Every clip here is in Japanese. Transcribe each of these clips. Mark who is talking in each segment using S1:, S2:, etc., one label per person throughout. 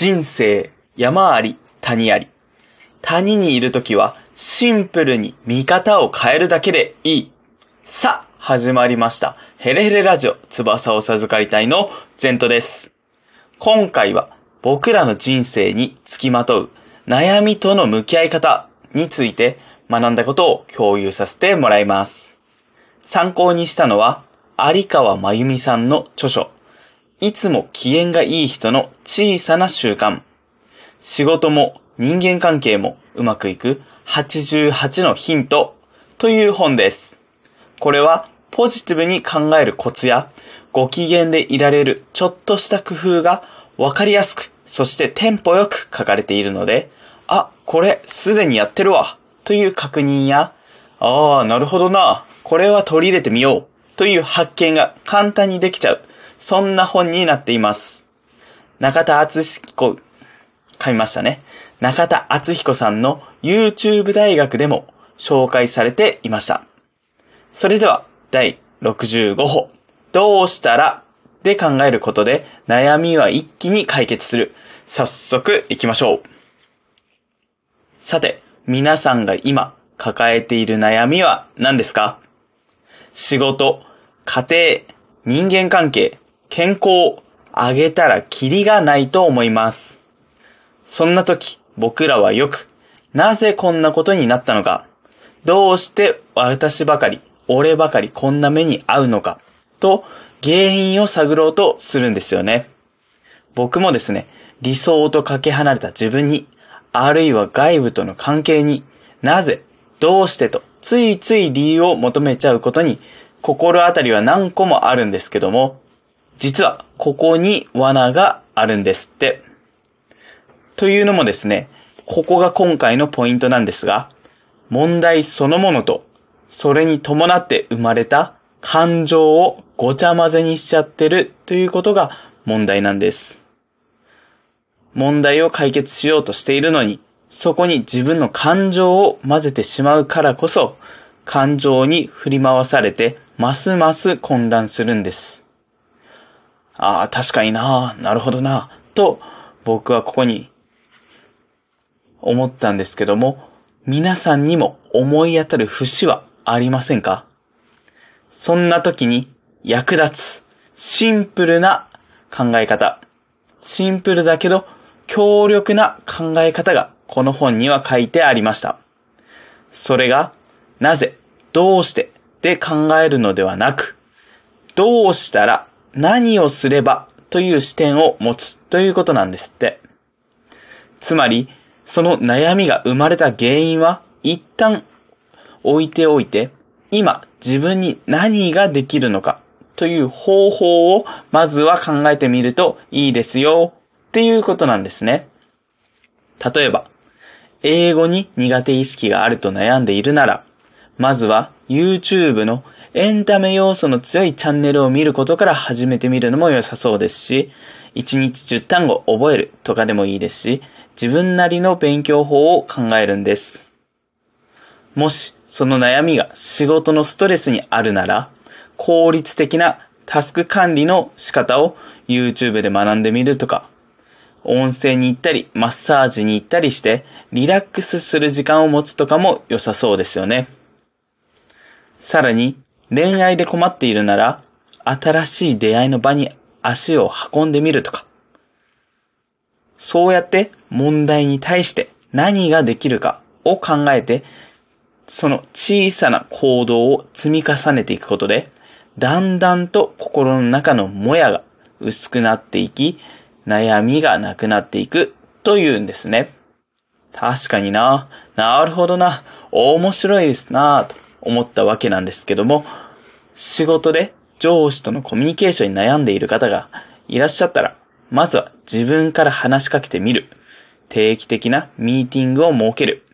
S1: 人生、山あり、谷あり。谷にいるときは、シンプルに見方を変えるだけでいい。さあ、始まりました。ヘレヘレラジオ、翼を授かりたいの、ゼントです。今回は、僕らの人生につきまとう、悩みとの向き合い方について学んだことを共有させてもらいます。参考にしたのは、有川真由美さんの著書、いつも機嫌がいい人の小さな習慣。仕事も人間関係もうまくいく88のヒントという本です。これはポジティブに考えるコツやご機嫌でいられるちょっとした工夫がわかりやすく、そしてテンポよく書かれているので、あ、これすでにやってるわという確認や、ああ、なるほどな、これは取り入れてみようという発見が簡単にできちゃうそんな本になっています。中田敦彦、買いましたね。中田敦彦さんの YouTube 大学でも紹介されていました。それでは、第65歩。どうしたら？で考えることで悩みは一気に解決する。早速行きましょう。さて、皆さんが今抱えている悩みは何ですか？仕事、家庭、人間関係、健康を、あげたらキリがないと思います。そんな時、僕らはよく、なぜこんなことになったのか、どうして私ばかり、俺ばかりこんな目に遭うのか、と原因を探ろうとするんですよね。僕もですね、理想とかけ離れた自分に、あるいは外部との関係になぜ、どうしてと、ついつい理由を求めちゃうことに、心当たりは何個もあるんですけども、実はここに罠があるんですって。というのもですね、ここが今回のポイントなんですが、問題そのものと、それに伴って生まれた感情をごちゃ混ぜにしちゃってるということが問題なんです。問題を解決しようとしているのに、そこに自分の感情を混ぜてしまうからこそ、感情に振り回されて、ますます混乱するんです。ああ、確かになあ、なるほどな、と僕はここに思ったんですけども、皆さんにも思い当たる節はありませんか？そんな時に役立つシンプルな考え方。シンプルだけど強力な考え方がこの本には書いてありました。それが、なぜ、どうしてで考えるのではなく、どうしたら何をすればという視点を持つということなんですって。つまり、その悩みが生まれた原因は一旦置いておいて、今自分に何ができるのかという方法をまずは考えてみるといいですよっていうことなんですね。例えば、英語に苦手意識があると悩んでいるなら、まずは YouTube のエンタメ要素の強いチャンネルを見ることから始めてみるのも良さそうですし、1日10単語覚えるとかでもいいですし、自分なりの勉強法を考えるんです。もし、その悩みが仕事のストレスにあるなら、効率的なタスク管理の仕方を YouTube で学んでみるとか、温泉に行ったり、マッサージに行ったりして、リラックスする時間を持つとかも良さそうですよね。さらに、恋愛で困っているなら、新しい出会いの場に足を運んでみるとか。そうやって問題に対して何ができるかを考えて、その小さな行動を積み重ねていくことで、だんだんと心の中のもやが薄くなっていき、悩みがなくなっていくというんですね。確かにな。なるほどな。面白いですなと思ったわけなんですけども、仕事で上司とのコミュニケーションに悩んでいる方がいらっしゃったら、まずは自分から話しかけてみる。定期的なミーティングを設ける。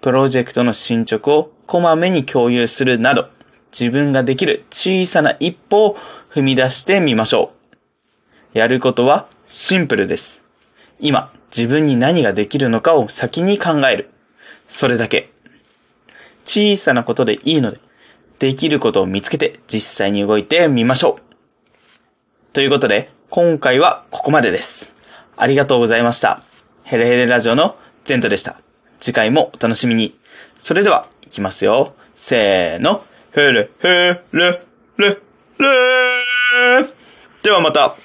S1: プロジェクトの進捗をこまめに共有するなど、自分ができる小さな一歩を踏み出してみましょう。やることはシンプルです。今、自分に何ができるのかを先に考える。それだけ。小さなことでいいので、できることを見つけて実際に動いてみましょう。ということで、今回はここまでです。ありがとうございました。ヘレヘレラジオのゼントでした。次回もお楽しみに。それでは、いきますよ。せーの。ヘレヘレレレではまた。